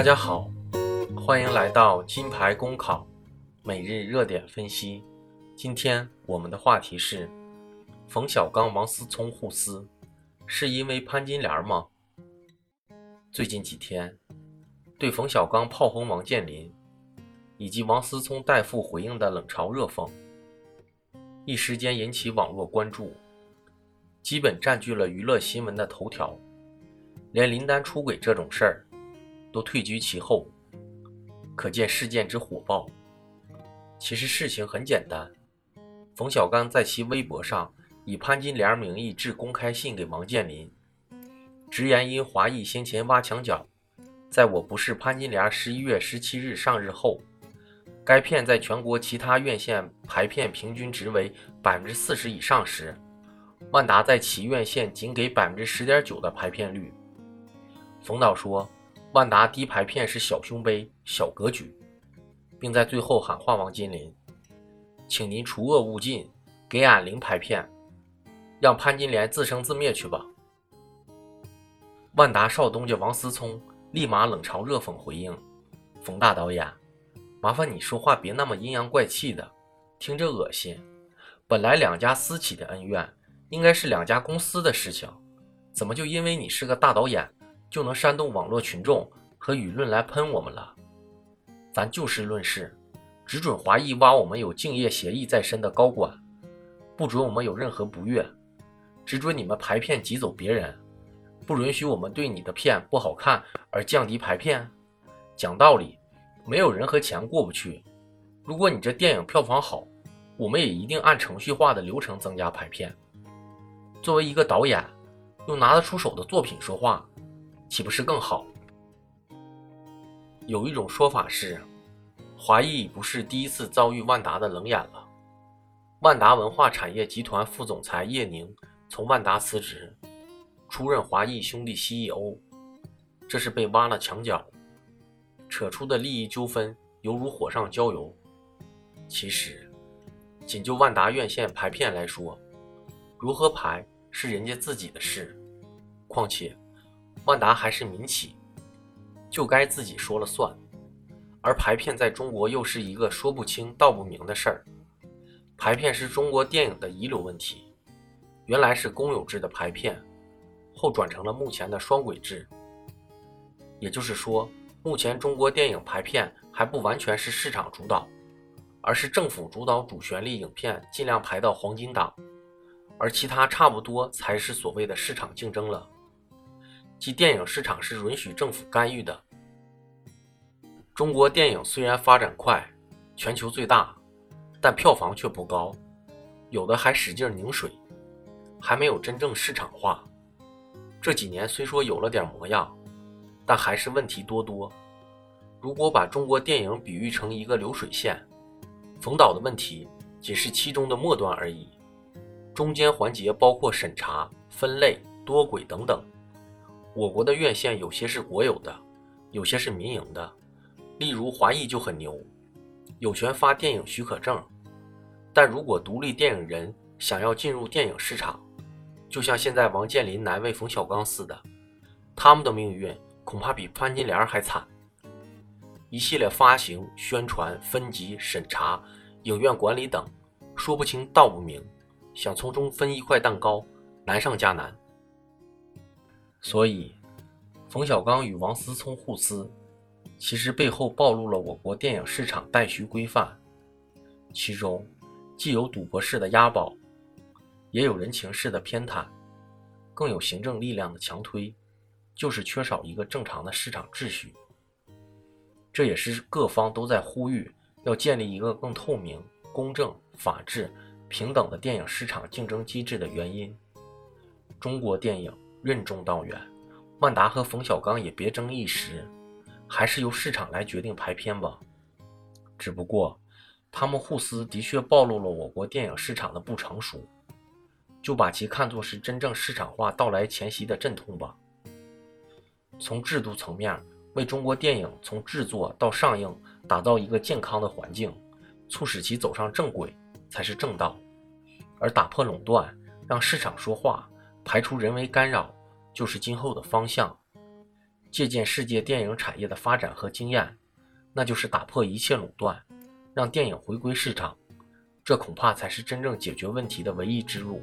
大家好，欢迎来到金牌公考每日热点分析。今天我们的话题是：冯小刚、王思聪互撕，是因为潘金莲吗？最近几天，对冯小刚炮轰王健林，以及王思聪代父回应的冷嘲热讽，一时间引起网络关注，基本占据了娱乐新闻的头条。连林丹出轨这种事儿。都退居其后，可见事件之火爆。其实事情很简单，冯小刚在其微博上以潘金莲名义致公开信给王健林，直言因华谊先前挖墙脚，在我不是潘金莲十一月十七日上日后，该片在全国其他院线排片平均值为百分之四十以上时，万达在其院线仅给百分之十点九的排片率。冯导说。万达低排片是小胸杯、小格局，并在最后喊话王健林：“请您除恶务尽，给俺零排片，让潘金莲自生自灭去吧。”万达少东家王思聪立马冷嘲热讽回应：“冯大导演，麻烦你说话别那么阴阳怪气的，听着恶心。本来两家私企的恩怨，应该是两家公司的事情，怎么就因为你是个大导演？”就能煽动网络群众和舆论来喷我们了。咱就事论事，只准华谊挖我们有敬业协议在身的高管，不准我们有任何不悦；只准你们排片挤走别人，不允许我们对你的片不好看而降低排片。讲道理，没有人和钱过不去。如果你这电影票房好，我们也一定按程序化的流程增加排片。作为一个导演，用拿得出手的作品说话。岂不是更好？有一种说法是，华谊不是第一次遭遇万达的冷眼了。万达文化产业集团副总裁叶宁从万达辞职，出任华谊兄弟 CEO，这是被挖了墙角，扯出的利益纠纷犹如火上浇油。其实，仅就万达院线排片来说，如何排是人家自己的事，况且。万达还是民企，就该自己说了算。而排片在中国又是一个说不清道不明的事儿。排片是中国电影的遗留问题，原来是公有制的排片，后转成了目前的双轨制。也就是说，目前中国电影排片还不完全是市场主导，而是政府主导主旋律影片尽量排到黄金档，而其他差不多才是所谓的市场竞争了。即电影市场是允许政府干预的。中国电影虽然发展快，全球最大，但票房却不高，有的还使劲拧水，还没有真正市场化。这几年虽说有了点模样，但还是问题多多。如果把中国电影比喻成一个流水线，冯导的问题仅是其中的末端而已，中间环节包括审查、分类、多轨等等。我国的院线有些是国有的，有些是民营的。例如华谊就很牛，有权发电影许可证。但如果独立电影人想要进入电影市场，就像现在王健林难为冯小刚似的，他们的命运恐怕比潘金莲还惨。一系列发行、宣传、分级、审查、影院管理等，说不清道不明，想从中分一块蛋糕，难上加难。所以，冯小刚与王思聪互撕，其实背后暴露了我国电影市场待需规范，其中既有赌博式的押宝，也有人情式的偏袒，更有行政力量的强推，就是缺少一个正常的市场秩序。这也是各方都在呼吁要建立一个更透明、公正、法治、平等的电影市场竞争机制的原因。中国电影。任重道远，万达和冯小刚也别争一时，还是由市场来决定排片吧。只不过，他们互撕的确暴露了我国电影市场的不成熟，就把其看作是真正市场化到来前夕的阵痛吧。从制度层面，为中国电影从制作到上映打造一个健康的环境，促使其走上正轨，才是正道。而打破垄断，让市场说话。排除人为干扰，就是今后的方向。借鉴世界电影产业的发展和经验，那就是打破一切垄断，让电影回归市场，这恐怕才是真正解决问题的唯一之路。